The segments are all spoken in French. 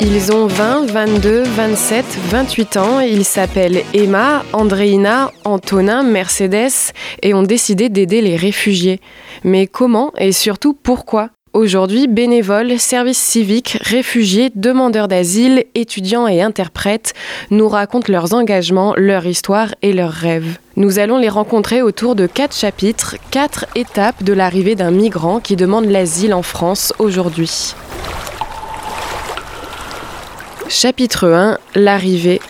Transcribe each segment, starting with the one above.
Ils ont 20, 22, 27, 28 ans. Ils s'appellent Emma, Andréina, Antonin, Mercedes et ont décidé d'aider les réfugiés. Mais comment et surtout pourquoi? Aujourd'hui, bénévoles, services civiques, réfugiés, demandeurs d'asile, étudiants et interprètes nous racontent leurs engagements, leur histoire et leurs rêves. Nous allons les rencontrer autour de quatre chapitres, quatre étapes de l'arrivée d'un migrant qui demande l'asile en France aujourd'hui. Chapitre 1 L'arrivée.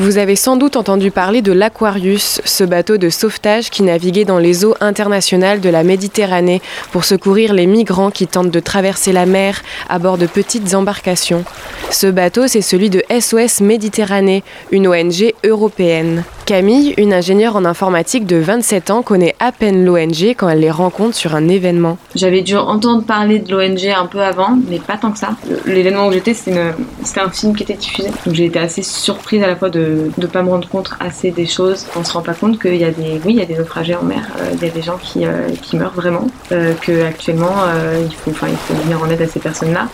Vous avez sans doute entendu parler de l'Aquarius, ce bateau de sauvetage qui naviguait dans les eaux internationales de la Méditerranée pour secourir les migrants qui tentent de traverser la mer à bord de petites embarcations. Ce bateau, c'est celui de SOS Méditerranée, une ONG européenne. Camille, une ingénieure en informatique de 27 ans, connaît à peine l'ONG quand elle les rencontre sur un événement. J'avais dû entendre parler de l'ONG un peu avant, mais pas tant que ça. L'événement où j'étais, c'était un film qui était diffusé. Donc j'ai été assez surprise à la fois de ne pas me rendre compte assez des choses. On se rend pas compte qu'il y a des, oui, il y a des naufragés en mer, euh, il y a des gens qui, euh, meurent vraiment, euh, qu'actuellement il, faut, il faut venir en aide à ces personnes-là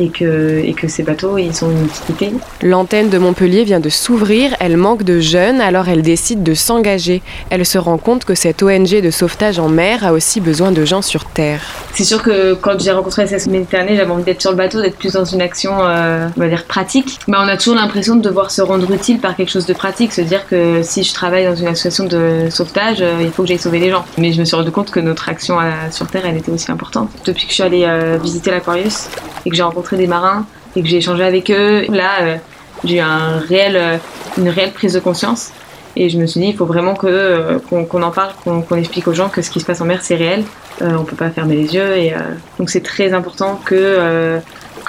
et que, et que ces bateaux, ils ont une utilité. L'antenne de Montpellier vient de s'ouvrir, elle manque de jeunes, alors elle décide de s'engager. Elle se rend compte que cette ONG de sauvetage en mer a aussi besoin de gens sur Terre. C'est sûr que quand j'ai rencontré SS Méditerranée, j'avais envie d'être sur le bateau, d'être plus dans une action, euh, on va dire, pratique. Mais on a toujours l'impression de devoir se rendre utile par quelque chose de pratique, se dire que si je travaille dans une association de sauvetage, euh, il faut que j'aille sauver les gens. Mais je me suis rendu compte que notre action sur Terre, elle était aussi importante. Depuis que je suis allée euh, visiter l'Aquarius et que j'ai rencontré des marins et que j'ai échangé avec eux, là, euh, j'ai eu euh, une réelle prise de conscience. Et je me suis dit, il faut vraiment euh, qu'on en parle, qu'on explique aux gens que ce qui se passe en mer, c'est réel. on peut pas fermer les yeux. Et donc c'est très important que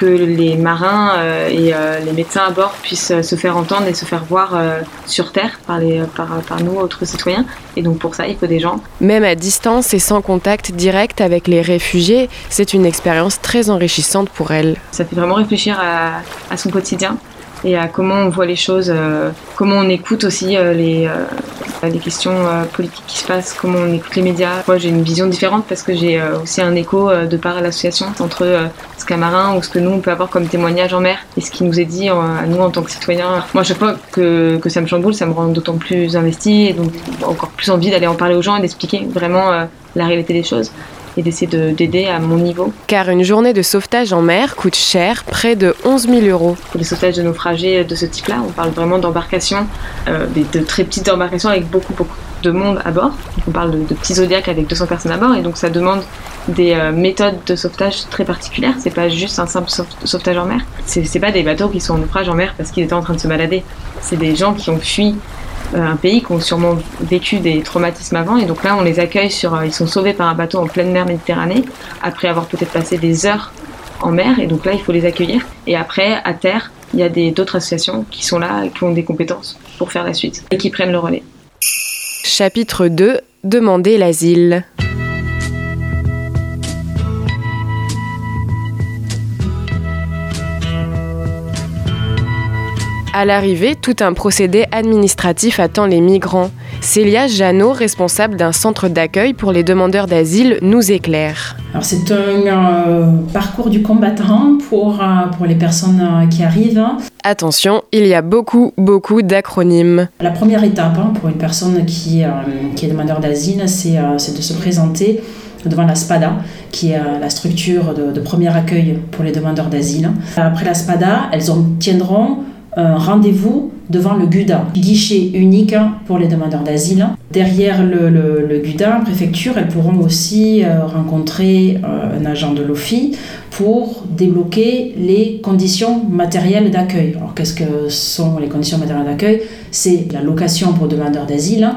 que les marins euh, et euh, les médecins à bord puissent euh, se faire entendre et se faire voir sur Terre par, les, par, par nous, autres citoyens. Et donc pour ça, il faut des gens. Même à distance et sans contact direct avec les réfugiés, c'est une expérience très enrichissante pour elle. Ça fait vraiment réfléchir à, à son quotidien et à comment on voit les choses, comment on écoute aussi les, les questions politiques qui se passent, comment on écoute les médias. Moi, j'ai une vision différente parce que j'ai aussi un écho de part à l'association entre ce qu'un marin ou ce que nous on peut avoir comme témoignage en mer et ce qui nous est dit à nous en tant que citoyens. Moi, à chaque fois que, que ça me chamboule, ça me rend d'autant plus investi et donc encore plus envie d'aller en parler aux gens et d'expliquer vraiment euh, la réalité des choses et d'essayer d'aider à mon niveau. Car une journée de sauvetage en mer coûte cher, près de 11 000 euros. Les sauvetages de naufragés de ce type-là, on parle vraiment d'embarcations, euh, de très petites embarcations avec beaucoup, beaucoup de monde à bord. on parle de, petits zodiacs avec 200 personnes à bord et donc ça demande des euh, méthodes de sauvetage très particulières. C'est pas juste un simple sauvetage en mer. C'est pas des bateaux qui sont en naufrage en mer parce qu'ils étaient en train de se balader. C'est des gens qui ont fui un pays qui ont sûrement vécu des traumatismes avant et donc là on les accueille sur euh, ils sont sauvés par un bateau en pleine mer Méditerranée après avoir peut-être passé des heures en mer et donc là il faut les accueillir et après à terre il y a d'autres associations qui sont là qui ont des compétences pour faire la suite et qui prennent le relais. Chapitre 2 Demander l'asile. À l'arrivée, tout un procédé administratif attend les migrants. Célia Janot, responsable d'un centre d'accueil pour les demandeurs d'asile, nous éclaire. c'est un euh, parcours du combattant pour, euh, pour les personnes euh, qui arrivent. Attention, il y a beaucoup, beaucoup d'acronymes. La première étape hein, pour une personne qui, qui est demandeur d'asile, c'est de se présenter devant la SPADA, qui est la structure de, de premier accueil pour les demandeurs d'asile. Après la SPADA, elles obtiendront un rendez-vous devant le GUDA, guichet unique pour les demandeurs d'asile. Derrière le, le, GUDA, préfecture, elles pourront aussi euh, rencontrer euh, un agent de l'OFI pour débloquer les conditions matérielles d'accueil. Alors qu'est-ce que sont les conditions matérielles d'accueil? C'est la location pour demandeurs d'asile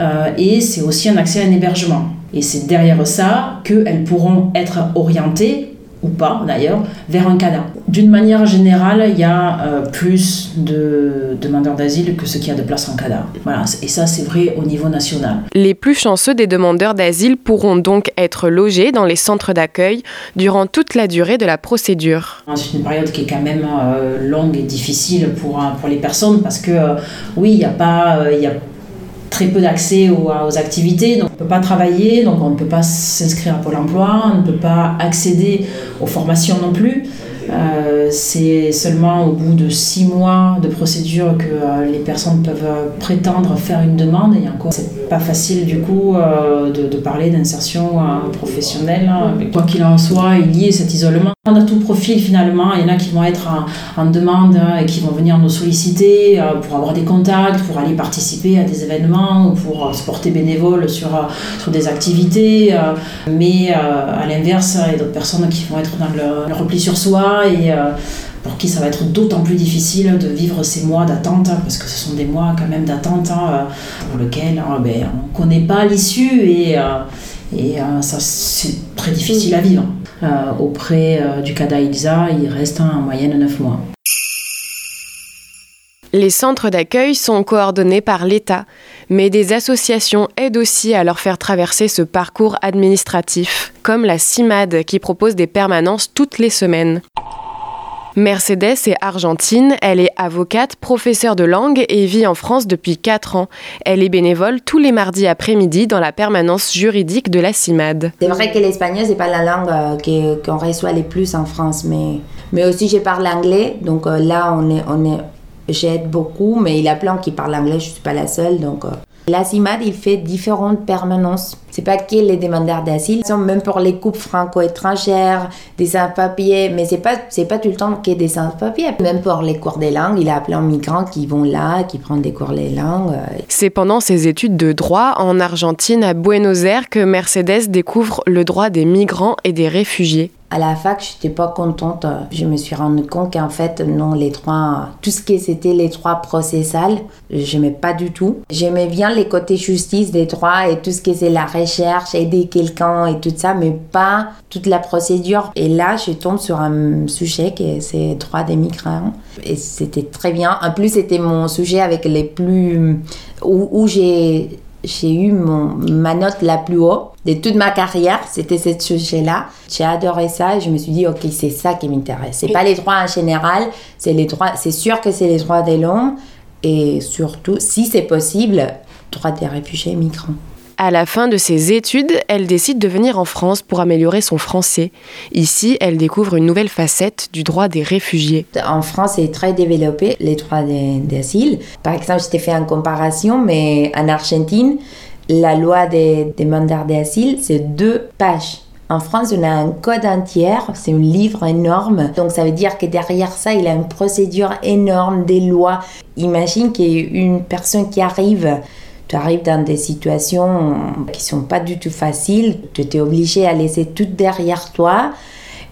euh, et c'est aussi un accès à un hébergement. Et c'est derrière ça qu'elles pourront être orientées ou pas d'ailleurs, vers un CADA. D'une manière générale, il y a euh, plus de demandeurs d'asile que ce qu'il y a de places en CADA. Voilà, et ça c'est vrai au niveau national. Les plus chanceux des demandeurs d'asile pourront donc être logés dans les centres d'accueil durant toute la durée de la procédure. C'est une période qui est quand même euh, longue et difficile pour, euh, pour les personnes parce que oui, il n'y a pas... y a très peu d'accès aux, activités, donc on ne peut pas travailler, donc on ne peut pas s'inscrire à Pôle emploi, on ne peut pas accéder aux formations non plus. Euh, c'est seulement au bout de six mois de procédure que euh, les personnes peuvent euh, prétendre faire une demande et encore c'est pas facile du coup de, parler d'insertion professionnelle. Hein. quoi qu'il en soit, il y a cet isolement. On a tout profil finalement, il y en a qui vont être en, demande hein, et qui vont venir nous solliciter pour avoir des contacts, pour aller participer à des événements ou pour se porter bénévole sur, sur des activités. mais à l'inverse, il y a d'autres personnes qui vont être dans le repli sur soi et euh, pour qui ça va être d'autant plus difficile de vivre ces mois d'attente, hein, parce que ce sont des mois quand même d'attente hein, euh, pour lesquels hein, ben, on ne connaît pas l'issue et, euh, et ça c'est très difficile à vivre. auprès du CADA ILSA, il reste en moyenne 9 mois. Les centres d'accueil sont coordonnés par l'État, mais des associations aident aussi à leur faire traverser ce parcours administratif, comme la CIMAD qui propose des permanences toutes les semaines. Mercedes est argentine, elle est avocate, professeure de langue et vit en France depuis 4 ans. Elle est bénévole tous les mardis après-midi dans la permanence juridique de la CIMAD. C'est vrai que l'espagnol, c'est pas la langue euh, qu'on reçoit les plus en France, mais, mais aussi je parle anglais, donc euh, là on est, on est, j'aide beaucoup, mais il y a plein qui parlent anglais, je suis pas la seule, donc... Euh, la CIMAD, il fait différentes permanences. C'est pas que les demandeurs d'asile, même pour les couples franco-étrangères, des sans-papiers, mais c'est pas, c'est pas tout le temps que des sans-papiers. Même pour les cours des langues, il a plein de migrants qui vont là, qui prennent des cours des langues. C'est pendant ses études de droit en Argentine, à Buenos Aires, que Mercedes découvre le droit des migrants et des réfugiés à la fac, je n'étais pas contente. Je me suis rendu compte qu'en fait, non, les trois, tout ce qui c'était les trois processales, j'aimais pas du tout. J'aimais bien les côtés justice des droits et tout ce qui c'est la recherche, aider quelqu'un et tout ça, mais pas toute la procédure. Et là, je tombe sur un sujet qui est c'est droits des migrants. Et c'était très bien. En plus, c'était mon sujet avec les plus. où j'ai j'ai eu mon, ma note la plus haute de toute ma carrière, c'était ce sujet-là. J'ai adoré ça et je me suis dit, ok, c'est ça qui m'intéresse. C'est pas les droits en général, c'est les droits, c'est sûr que c'est les droits des l'homme et surtout, si c'est possible, droits des réfugiés migrants. À la fin de ses études, elle décide de venir en France pour améliorer son français. Ici, elle découvre une nouvelle facette du droit des réfugiés. En France, c'est très développé, les droits d'asile. Par exemple, je t'ai fait une comparaison, mais en Argentine, la loi des demandeurs d'asile, c'est deux pages. En France, on a un code entier, c'est un livre énorme. Donc ça veut dire que derrière ça, il y a une procédure énorme, des lois. Imagine qu'il personne qui arrive tu arrives dans des situations qui sont pas du tout faciles, tu es obligé à laisser tout derrière toi.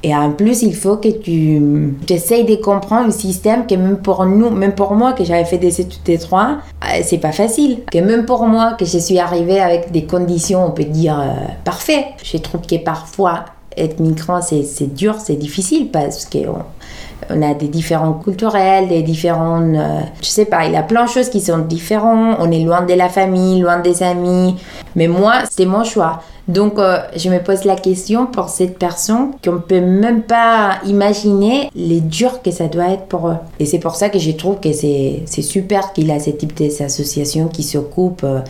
Et en plus, il faut que tu, essayes de comprendre le système que même pour nous, même pour moi, que j'avais fait des études de droit, euh, c'est pas facile. Que même pour moi, que je suis arrivée avec des conditions, on peut dire, euh, parfait. Je trouve que parfois, être migrant, c'est dur, c'est difficile parce qu'on on a des différents culturels, des différents... Euh, je sais pas, il y a plein de choses qui sont différentes. On est loin de la famille, loin des amis. Mais moi, c'est mon choix. Donc, euh, je me pose la question pour cette personne qu'on ne peut même pas imaginer les durs que ça doit être pour eux. Et c'est pour ça que je trouve que c'est super qu'il a ce type d'association qui s'occupe euh,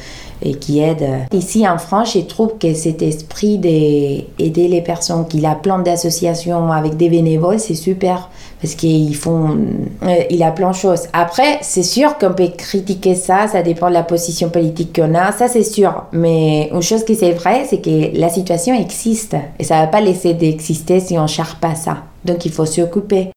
et qui aide. Ici en France, je trouve que cet esprit d'aider les personnes, qu'il a plein d'associations avec des bénévoles, c'est super parce qu'ils font, euh, il a plein de choses. Après, c'est sûr qu'on peut critiquer ça, ça dépend de la position politique qu'on a, ça c'est sûr. Mais une chose qui c'est vrai, c'est que la situation existe et ça va pas laisser d'exister si on cherche pas ça. Donc il faut s'y occuper.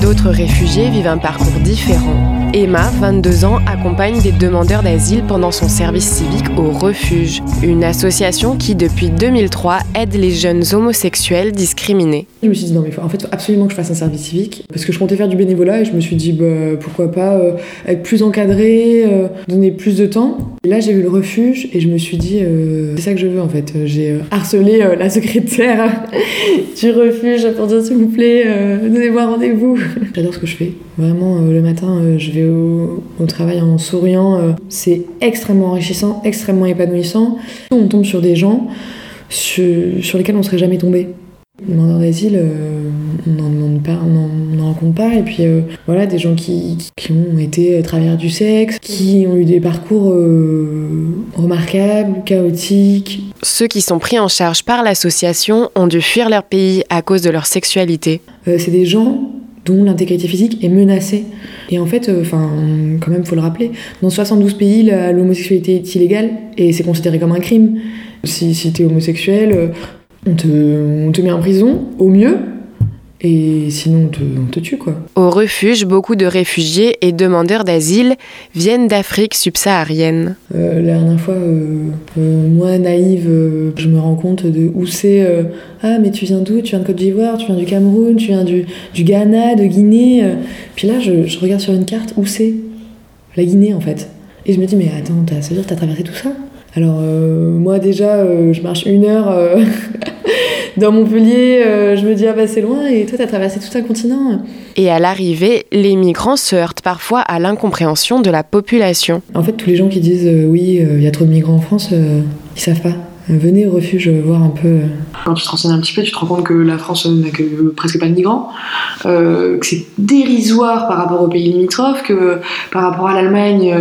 D'autres réfugiés vivent un parcours différent. Emma, 22 ans, accompagne des demandeurs d'asile pendant son service civique au Refuge, une association qui depuis 2003 aide les jeunes homosexuels discriminés. Je me suis dit non mais faut, en fait faut absolument que je fasse un service civique parce que je comptais faire du bénévolat et je me suis dit bah, pourquoi pas euh, être plus encadré, euh, donner plus de temps. Et là j'ai vu le refuge et je me suis dit euh, c'est ça que je veux en fait. J'ai harcelé la secrétaire du refuge pour dire s'il vous plaît donnez-moi rendez-vous. J'adore ce que je fais. Vraiment le matin je vais au, travail en souriant. C'est extrêmement enrichissant, extrêmement épanouissant. On tombe sur des gens sur, lesquels on ne serait jamais tombé. Dans d'asile, euh, on n'en rencontre pas. Et puis euh, voilà, des gens qui, ont été travailleurs du sexe, qui ont eu des parcours remarquables, chaotiques. Ceux qui sont pris en charge par l'association ont dû fuir leur pays à cause de leur sexualité. c'est des gens dont l'intégrité physique est menacée. Et en fait, euh, enfin, quand même, faut le rappeler, dans 72 pays, l'homosexualité est illégale et c'est considéré comme un crime. Si, si tu es homosexuel, euh, on te, on te met en prison, au mieux, et sinon, on te, tue, quoi. Au refuge, beaucoup de réfugiés et demandeurs d'asile viennent d'Afrique subsaharienne. Euh, la dernière fois, euh, euh, moi, naïve, je me rends compte de où c'est. ah, mais tu viens d'où? Tu viens de Côte d'Ivoire, tu viens du Cameroun, tu viens du, du Ghana, de Guinée. Puis là, je, je regarde sur une carte où c'est La Guinée, en fait. Et je me dis, mais attends, ça veut dire que t'as traversé tout ça? Alors moi déjà, je marche une heure dans Montpellier, euh, je me dis ah bah c'est loin et toi t'as traversé tout un continent. Et à l'arrivée, les migrants se heurtent parfois à l'incompréhension de la population. En fait, tous les gens qui disent euh, oui, euh, il y a trop de migrants en France, ils savent pas. Venez au refuge voir un peu. Quand tu te renseignes un petit peu, tu te rends compte que la France n'accueille presque pas de migrants, que c'est dérisoire par rapport aux pays limitrophes, que par rapport à l'Allemagne,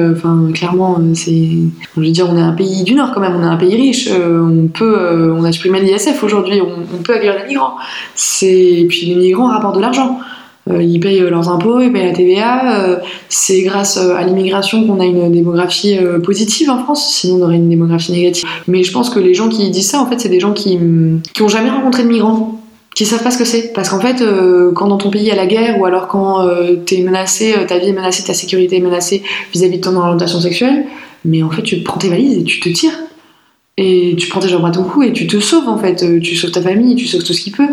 clairement, c'est, on est un pays du Nord quand même, on est un pays riche, on peut, on a supprimé l'ISF aujourd'hui, on, peut accueillir des migrants. C'est, puis les migrants rapportent de l'argent. Euh, ils payent euh, leurs impôts, ils payent la TVA. Euh, c'est grâce à l'immigration qu'on a une démographie positive en France, sinon on aurait une démographie négative. Mais je pense que les gens qui disent ça, en fait, c'est des gens qui qui ont jamais rencontré de migrants qui savent pas ce que c'est. Parce qu'en fait, quand dans ton pays il y a la guerre, ou alors quand tu es menacé, ta vie est menacée, ta sécurité est menacée vis-à-vis de ton orientation sexuelle, mais en fait, tu prends tes valises et tu te tires. Et tu prends tes jambes à ton cou et tu te sauves en fait. Tu sauves ta famille, tu sauves tout ce qui peut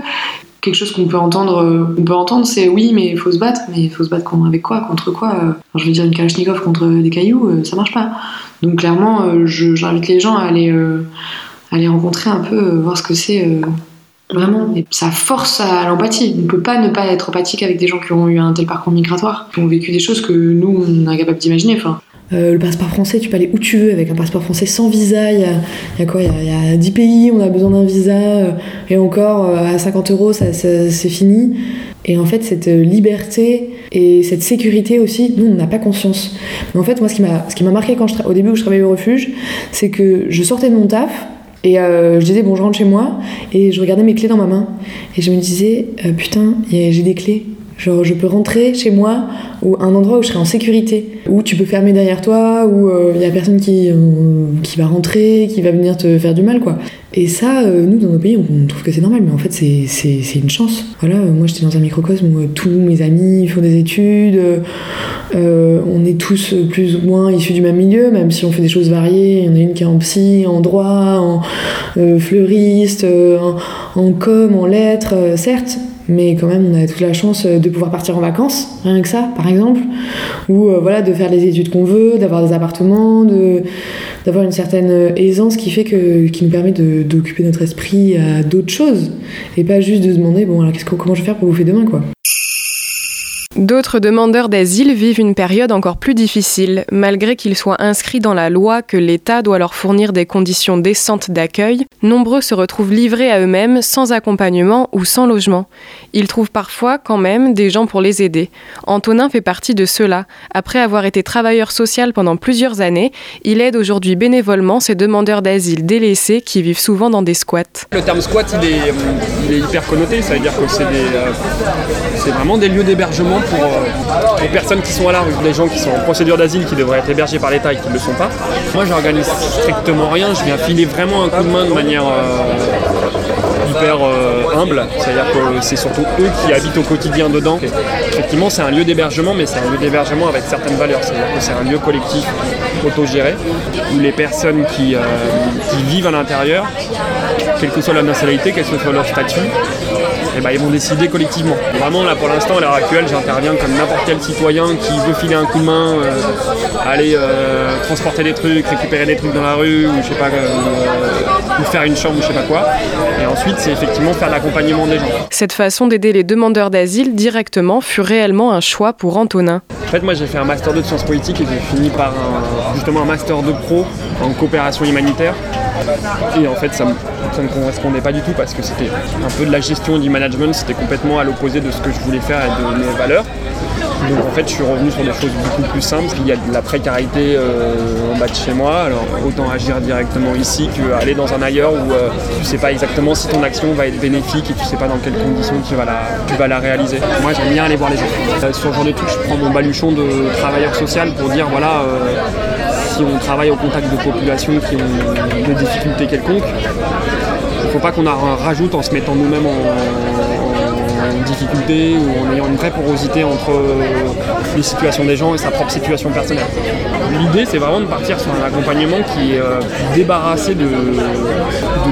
quelque chose qu'on peut entendre, euh, on peut entendre, c'est oui, mais il faut se battre, mais il faut se battre avec quoi, contre quoi? Euh, Je veux dire une Kalachnikov contre des cailloux, euh, ça marche pas. Donc clairement, j'invite les gens à aller, aller rencontrer un peu, voir ce que c'est vraiment. Et ça force à l'empathie. On ne peut pas ne pas être empathique avec des gens qui ont eu un tel parcours migratoire, qui ont vécu des choses que nous, on est incapable d'imaginer. Enfin, euh, le passeport français, tu peux aller où tu veux avec un passeport français sans visa. Il y a, quoi? Il y, a, 10 pays, on a besoin d'un visa. Euh, et encore, euh, à 50 euros, ça, c'est fini. Et en fait, cette liberté et cette sécurité aussi, nous, on n'a pas conscience. Mais en fait, moi, ce qui m'a marqué quand je au début où je travaillais au refuge, c'est que je sortais de mon taf. Et je disais, bon, je rentre chez moi, et je regardais mes clés dans ma main. Et je me disais, putain, j'ai des clés. Genre, je peux rentrer chez moi ou un endroit où je serai en sécurité, où tu peux fermer derrière toi, où il euh, n'y a personne euh, qui va rentrer, qui va venir te faire du mal, quoi. Et ça, euh, nous, dans nos pays, on, trouve que c'est normal, mais en fait, c'est une chance. Voilà, moi, j'étais dans un microcosme où tous mes amis font des études, on est tous plus ou moins issus du même milieu, même si on fait des choses variées. Il y en a une qui est en psy, en droit, en fleuriste, en, com, en lettres, certes, mais quand même on a toute la chance euh, de pouvoir partir en vacances, rien que ça par exemple, ou euh, voilà de faire les études qu'on veut, d'avoir des appartements, de d'avoir une certaine euh, aisance qui fait que qui nous permet d'occuper notre esprit à d'autres choses et pas juste de demander bon alors qu'est-ce comment je vais faire pour bouffer demain quoi. D'autres demandeurs d'asile vivent une période encore plus difficile, malgré qu'ils soient inscrits dans la loi que l'État doit leur fournir des conditions décentes d'accueil. Nombreux se retrouvent livrés à eux-mêmes, sans accompagnement ou sans logement. Ils trouvent parfois quand même des gens pour les aider. Antonin fait partie de ceux-là. Après avoir été travailleur social pendant plusieurs années, il aide aujourd'hui bénévolement ces demandeurs d'asile délaissés qui vivent souvent dans des squats. Le terme squat, il est, hyper connoté, ça veut dire que c'est euh, vraiment des lieux d'hébergement pour les euh, personnes qui sont à la rue, les gens qui sont en procédure d'asile qui devraient être hébergés par l'État et qui ne le sont pas. Moi, j'organise strictement rien, je viens filer vraiment un coup de main de manière euh, hyper euh, humble, c'est-à-dire que c'est surtout eux qui habitent au quotidien dedans. effectivement, c'est un lieu d'hébergement, mais c'est un lieu d'hébergement avec certaines valeurs, c'est-à-dire que c'est un lieu collectif autogéré, où les personnes qui, qui vivent à l'intérieur, quelle que soit la nationalité, quel que soit leur statut, et eh ben, ils vont décider collectivement. Vraiment, là, pour l'instant, à l'heure actuelle, j'interviens comme n'importe quel citoyen qui veut filer un coup de main, euh, aller euh, transporter des trucs, récupérer des trucs dans la rue, ou je sais pas, euh, ou faire une chambre, ou je sais pas quoi. Et ensuite, c'est effectivement faire l'accompagnement des gens. Cette façon d'aider les demandeurs d'asile directement fut réellement un choix pour Antonin. En fait, moi, j'ai fait un master 2 de sciences politiques et j'ai fini par justement un master 2 pro en coopération humanitaire. Et en fait, ça, ne correspondait pas du tout parce que c'était un peu de la gestion du management, c'était complètement à l'opposé de ce que je voulais faire et de mes valeurs. Donc en fait, je suis revenu sur des choses beaucoup plus simples. Il y a de la précarité euh, en bas de chez moi, alors autant agir directement ici qu'aller dans un ailleurs où euh, tu ne sais pas exactement si ton action va être bénéfique et tu ne sais pas dans quelles conditions tu vas la, réaliser. Moi, j'aime bien aller voir les gens. Euh, sur ce genre de trucs, je prends mon baluchon de travailleur social pour dire voilà si on travaille au contact de populations qui ont des difficultés quelconques, il ne faut pas qu'on en rajoute en se mettant nous-mêmes en, difficulté ou en ayant une vraie porosité entre les situations des gens et sa propre situation personnelle. L'idée, c'est vraiment de partir sur un accompagnement qui est euh, débarrassé de,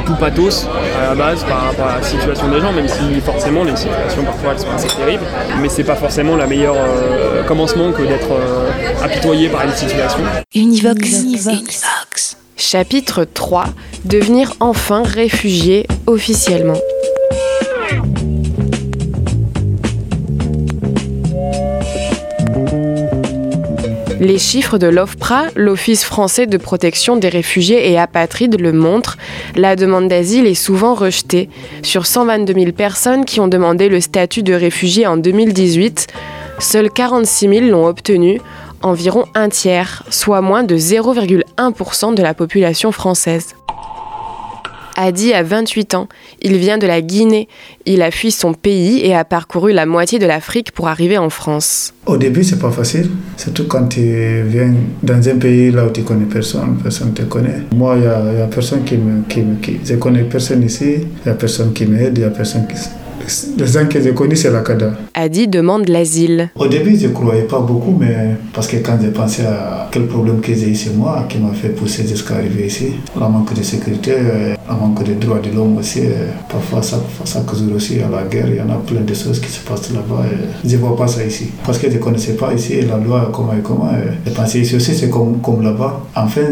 tout pathos à la base par rapport à la situation des gens, même si forcément les situations parfois elles sont assez terribles, mais c'est pas forcément le meilleur euh, commencement que d'être euh, apitoyé par une situation. Univox. Univox. Chapitre 3 Devenir enfin réfugié officiellement. Les chiffres de l'OFPRA, l'Office français de protection des réfugiés et apatrides, le montrent. La demande d'asile est souvent rejetée. Sur 122 000 personnes qui ont demandé le statut de réfugié en 2018, seuls 46 000 l'ont obtenu, environ un tiers, soit moins de 0,1% de la population française. Adi a 28 ans. Il vient de la Guinée. Il a fui son pays et a parcouru la moitié de l'Afrique pour arriver en France. Au début, c'est pas facile, surtout quand tu viens dans un pays là où tu connais personne, personne ne te connaît. Moi, il y a, personne qui me, qui, qui, je connais personne ici, il y a personne qui m'aide, il y a personne qui les gens que j'ai connus, c'est la CADA. Adi demande l'asile. Au début, je ne croyais pas beaucoup, mais parce que quand j'ai pensé à quel problème que j'ai ici, moi, qui m'a fait pousser jusqu'à arriver ici, la manque de sécurité, la manque de droits de l'homme aussi, parfois ça, ça cause aussi à la guerre, il y en a plein de choses qui se passent là-bas. Je ne vois pas ça ici. Parce que je ne connaissais pas ici la loi, comment et comment. Je pensais ici aussi, c'est comme, comme là-bas. Enfin,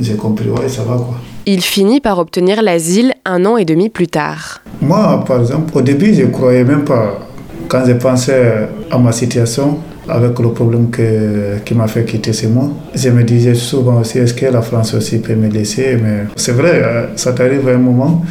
j'ai compris, ouais, ça va quoi. Il finit par obtenir l'asile un an et demi plus tard. Moi, par exemple, au début, je ne croyais même pas. Quand je pensais à ma situation, avec le problème que, qui m'a fait quitter ce moi, je me disais souvent aussi, est-ce que la France aussi peut me laisser? Mais c'est vrai, euh, ça t'arrive à un moment,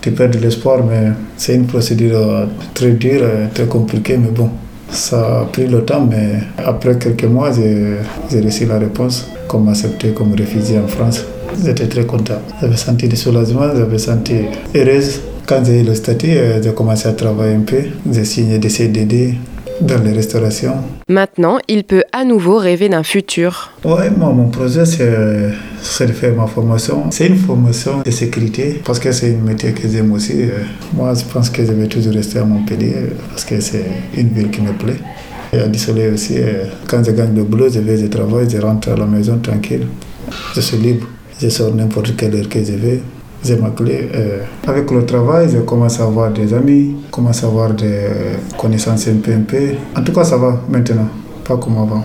tu perds de l'espoir, mais c'est une procédure euh, très dure, euh, très compliquée, mais bon. Ça a pris le temps, mais après quelques mois, j'ai reçu la réponse, comme accepté comme réfugié en France. J'étais très content. J'avais senti du soulagement, j'avais senti heureuse. Quand j'ai eu le statut, euh, j'ai commencé à travailler un peu. J'ai signé des CDD dans les restaurations. Maintenant, il peut à nouveau rêver d'un futur. Oui, moi, mon projet, c'est de faire ma formation. C'est une formation de sécurité parce que c'est un métier que j'aime aussi. Euh, moi, je pense que je vais toujours rester à Montpellier euh, parce que c'est une ville qui me plaît. Et à Dissolé aussi, quand je gagne le boulot, je vais, je travaille, je rentre à la maison tranquille. Je suis libre. Je sors n'importe quelle heure que je vais. J'ai ma clé. Euh, avec le travail, je commence à avoir des amis, commence à avoir des connaissances un peu, un peu. En tout cas, ça va maintenant, pas comme avant.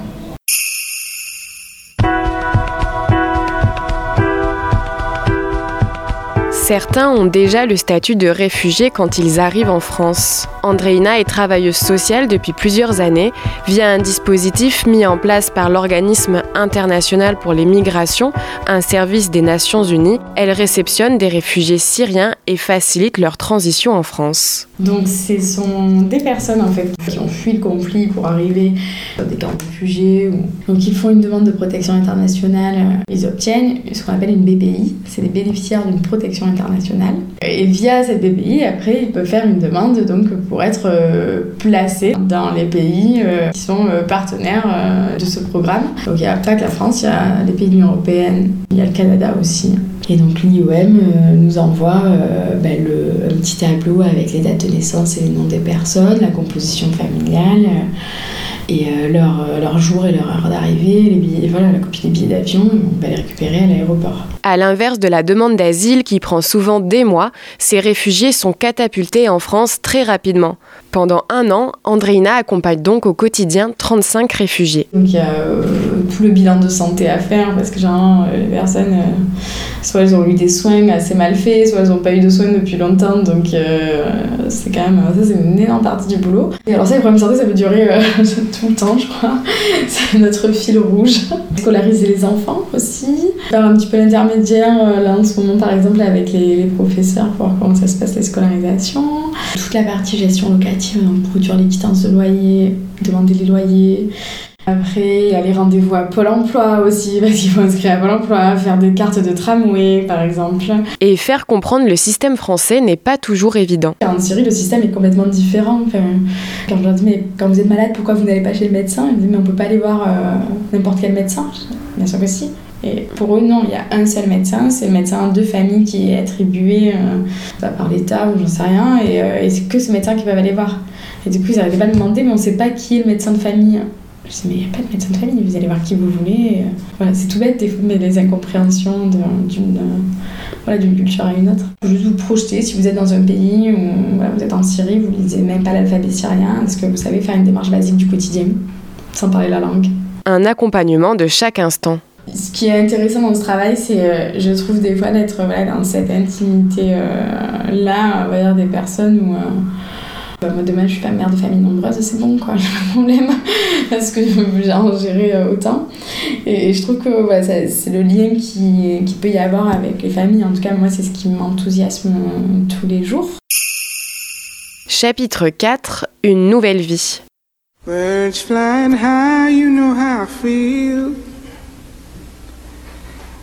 Certains ont déjà le statut de réfugié quand ils arrivent en France. Andreina est travailleuse sociale depuis plusieurs années via un dispositif mis en place par l'Organisme international pour les migrations, un service des Nations Unies. Elle réceptionne des réfugiés syriens et facilite leur transition en France. Donc ce sont des personnes en fait qui ont fui le conflit pour arriver dans des camps de réfugiés. Donc ils font une demande de protection internationale, ils obtiennent ce qu'on appelle une BPI, c'est des bénéficiaires d'une protection internationale. Et via cette BPI, après, ils peuvent faire une demande donc pour être euh, placés dans les pays euh, qui sont euh, partenaires de ce programme. Donc il n'y a pas que la France, il y a les pays de l'Union Européenne, il y a le Canada aussi. Et donc l'IOM nous envoie ben, le, un petit tableau avec les dates de naissance et les noms des personnes, la composition familiale et leur, leur, jour et leur heure d'arrivée, voilà, la copie des billets d'avion, on va les récupérer à l'aéroport. À l'inverse de la demande d'asile qui prend souvent des mois, ces réfugiés sont catapultés en France très rapidement. Pendant un an, Andréina accompagne donc au quotidien 35 réfugiés. Donc il y a euh, tout le bilan de santé à faire parce que généralement euh, les personnes, euh, soit elles ont eu des soins assez mal faits, soit elles n'ont pas eu de soins depuis longtemps. Donc c'est quand même, ça c'est une énorme partie du boulot. Et alors ça, les problèmes de santé, ça peut durer tout le temps, je crois. c'est notre fil rouge. Scolariser les enfants aussi. Faire un petit peu l'intermédiaire là en ce moment par exemple avec les, les professeurs pour voir comment ça se passe les scolarisations. Toute la partie gestion locative produire les quittances de loyer, demander les loyers. Après, il y a les rendez-vous à Pôle emploi aussi, parce qu'il faut inscrire à Pôle emploi, faire des cartes de tramway, par exemple. Et faire comprendre le système français n'est pas toujours évident. En Syrie, le système est complètement différent. quand je leur dis, mais quand vous êtes malade, pourquoi vous n'allez pas chez le médecin? Ils me disent, mais on peut pas aller voir euh, n'importe quel médecin. Bien sûr que si. Et pour eux, non, il y a un seul médecin, c'est le médecin de famille qui est attribué euh, par l'État ou j'en sais rien, euh, et, c'est que ce médecin qui va aller voir. Et du coup, ils n'arrivaient pas à demander, mais on ne sait pas qui est le médecin de famille. Je dis, mais il n'y a pas de médecin de famille, vous allez voir qui vous voulez. Euh, voilà, c'est tout bête, des, mais les incompréhensions d'une voilà, culture à une autre. Juste vous projeter, si vous êtes dans un pays où vous êtes en Syrie, vous ne lisez même pas l'alphabet syrien, est-ce que vous savez faire une démarche basique du quotidien, sans parler la langue? Un accompagnement de chaque instant. Ce qui est intéressant dans ce travail, c'est, euh, je trouve, des fois d'être voilà, dans cette intimité-là, euh, on va dire, des personnes où. Euh, bah, moi, demain, je suis pas mère de famille nombreuse, c'est bon, quoi, j'ai pas de problème, parce que j'ai en gérer autant. Et, je trouve que voilà, c'est le lien qui, qui peut y avoir avec les familles. En tout cas, moi, c'est ce qui m'enthousiasme tous les jours. Chapitre 4 Une nouvelle vie. Birds flying high, you know how I feel.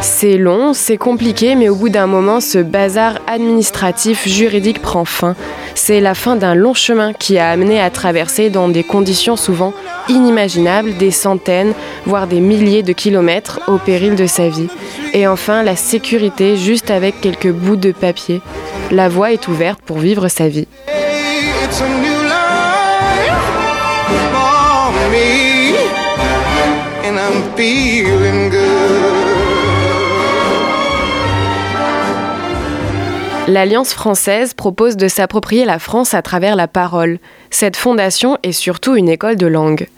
C'est long, c'est compliqué, mais au bout d'un moment, ce bazar administratif, juridique prend fin. C'est la fin d'un long chemin qui a amené à traverser dans des conditions souvent inimaginables des centaines, voire des milliers de kilomètres au péril de sa vie. Et enfin, la sécurité juste avec quelques bouts de papier. La voie est ouverte pour vivre sa vie. L'Alliance française propose de s'approprier la France à travers la parole. Cette fondation est surtout une école de langue.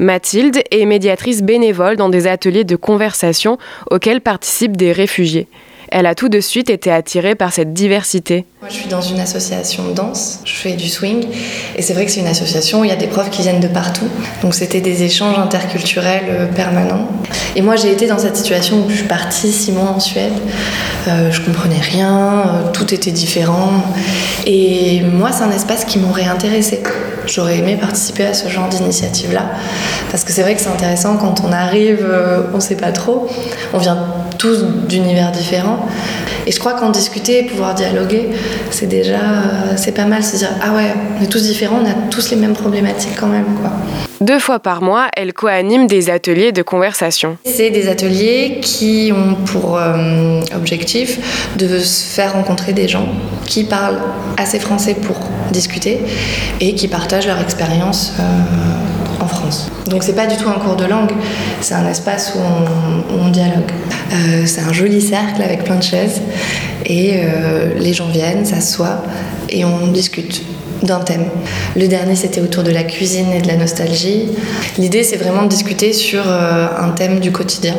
Mathilde est médiatrice bénévole dans des ateliers de conversation auxquels participent des réfugiés elle a tout de suite été attirée par cette diversité. Moi, je suis dans une association de danse, je fais du swing, et c'est vrai que c'est une association où il y a des profs qui viennent de partout. Donc c'était des échanges interculturels euh, permanents. Et moi, j'ai été dans cette situation où je suis partie six mois en Suède. Euh, je comprenais rien, euh, tout était différent. Et moi, c'est un espace qui m'aurait intéressé. J'aurais aimé participer à ce genre d'initiative-là. Parce que c'est vrai que c'est intéressant quand on arrive, euh, on ne sait pas trop. On vient tous d'univers différents. Et je crois qu'en discuter, pouvoir dialoguer, c'est déjà c'est pas mal. Se dire, ah ouais, on est tous différents, on a tous les mêmes problématiques quand même. Quoi. Deux fois par mois, elle co-anime des ateliers de conversation. C'est des ateliers qui ont pour euh, objectif de se faire rencontrer des gens qui parlent assez français pour discuter et qui partagent leur expérience euh, Donc c'est pas du tout un cours de langue, c'est un espace où on, dialogue. Euh, c'est un joli cercle avec plein de chaises et les gens viennent, s'assoient et on discute d'un thème. Le dernier, c'était autour de la cuisine et de la nostalgie. L'idée, c'est vraiment de discuter sur euh, un thème du quotidien.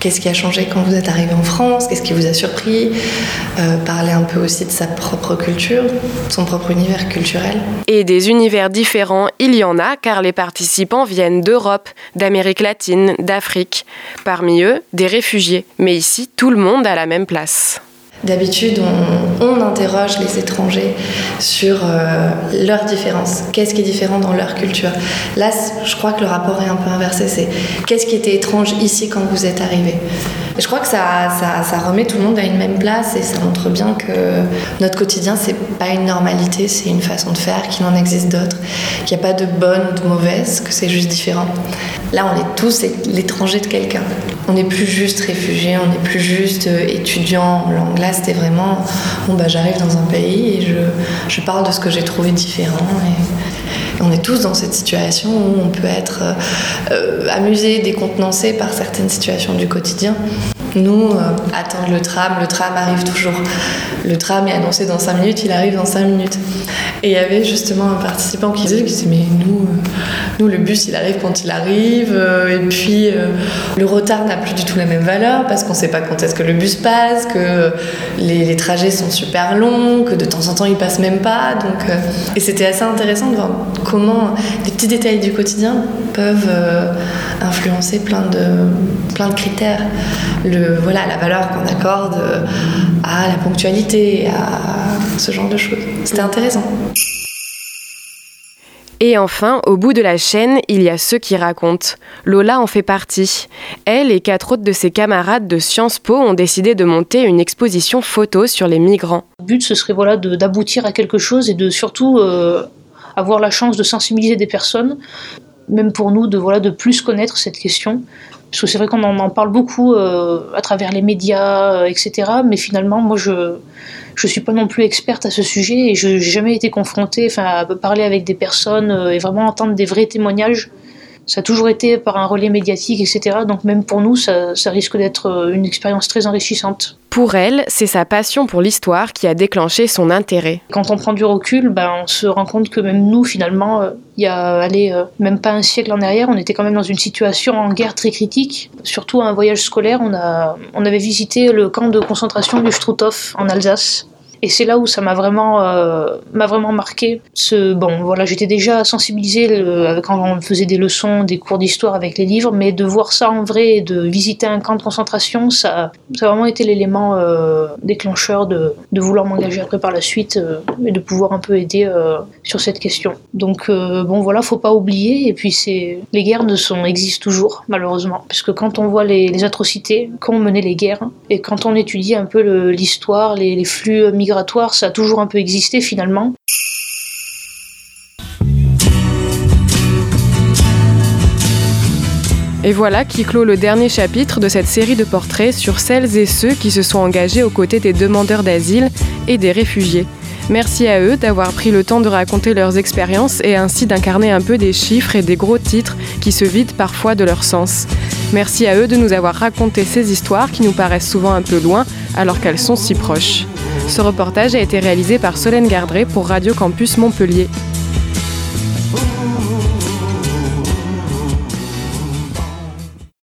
Qu'est-ce qui a changé quand vous êtes arrivé en France? Qu'est-ce qui vous a surpris? Euh, Parler un peu aussi de sa propre culture, son propre univers culturel. Et des univers différents, il y en a car les participants viennent d'Europe, d'Amérique latine, d'Afrique. Parmi eux, des réfugiés. Mais ici, tout le monde a la même place. D'habitude, on, interroge les étrangers sur euh, leurs différences. Qu'est-ce qui est différent dans leur culture? Là, je crois que le rapport est un peu inversé. C'est qu'est-ce qui était étrange ici quand vous êtes arrivé Je crois que ça, remet tout le monde à une même place et ça montre bien que notre quotidien, c'est pas une normalité, c'est une façon de faire, qu'il en existe d'autres, qu'il n'y a pas de bonne ou de mauvaise, que c'est juste différent. Là, on est tous l'étranger de quelqu'un. On n'est plus juste réfugié, on n'est plus juste euh, étudiant en langue c'était vraiment bah, j'arrive dans un pays et je, parle de ce que j'ai trouvé différent. Et on est tous dans cette situation où on peut être euh, amusé, décontenancé par certaines situations du quotidien. Nous, euh, attendre le tram, le tram arrive toujours. Le tram est annoncé dans 5 minutes, il arrive dans 5 minutes. Et il y avait justement un participant qui disait, mais nous, euh, nous, le bus, il arrive quand il arrive, euh, et puis le retard n'a plus du tout la même valeur parce qu'on ne sait pas quand est-ce que le bus passe, que les, trajets sont super longs, que de temps en temps il passe même pas. Donc, et c'était assez intéressant de voir comment les petits détails du quotidien peuvent influencer plein de, plein de critères. Voilà, la valeur qu'on accorde à la ponctualité, à ce genre de choses. C'était intéressant. Et enfin, au bout de la chaîne, il y a ceux qui racontent. Lola en fait partie. Elle et quatre autres de ses camarades de Sciences Po ont décidé de monter une exposition photo sur les migrants. Le but, ce serait voilà, d'aboutir à quelque chose et de surtout euh, avoir la chance de sensibiliser des personnes, même pour nous, de, voilà, de plus connaître cette question. Parce que c'est vrai qu'on en, parle beaucoup euh, à travers les médias, euh, etc. Mais finalement, moi, je ne suis pas non plus experte à ce sujet et je n'ai jamais été confrontée à parler avec des personnes euh, et vraiment entendre des vrais témoignages ça a toujours été par un relais médiatique, etc. Donc même pour nous, ça, risque d'être euh, une expérience très enrichissante. Pour elle, c'est sa passion pour l'histoire qui a déclenché son intérêt. Quand on prend du recul, ben, on se rend compte que même nous, finalement, euh, il y a allez, euh, même pas un siècle en arrière, on était quand même dans une situation en guerre très critique. Surtout à un voyage scolaire, on, a, on avait visité le camp de concentration du Struthof en Alsace. Et c'est là où ça m'a vraiment, euh, vraiment marqué. Ce, bon, voilà, j'étais déjà sensibilisée quand on faisait des leçons, des cours d'histoire avec les livres, mais de voir ça en vrai de visiter un camp de concentration, ça, ça a vraiment été l'élément euh, déclencheur de, de vouloir m'engager après par la suite euh, et de pouvoir un peu aider sur cette question. Donc bon, voilà, faut pas oublier. Et puis les guerres ne sont existent toujours malheureusement, puisque quand on voit les, les atrocités, on menait les guerres, et quand on étudie un peu l'histoire, les, les flux migratoires ça a toujours un peu existé finalement. Et voilà qui clôt le dernier chapitre de cette série de portraits sur celles et ceux qui se sont engagés aux côtés des demandeurs d'asile et des réfugiés. Merci à eux d'avoir pris le temps de raconter leurs expériences et ainsi d'incarner un peu des chiffres et des gros titres qui se vident parfois de leur sens. Merci à eux de nous avoir raconté ces histoires qui nous paraissent souvent un peu loin alors qu'elles sont si proches. Ce reportage a été réalisé par Solène Gardré pour Radio Campus Montpellier.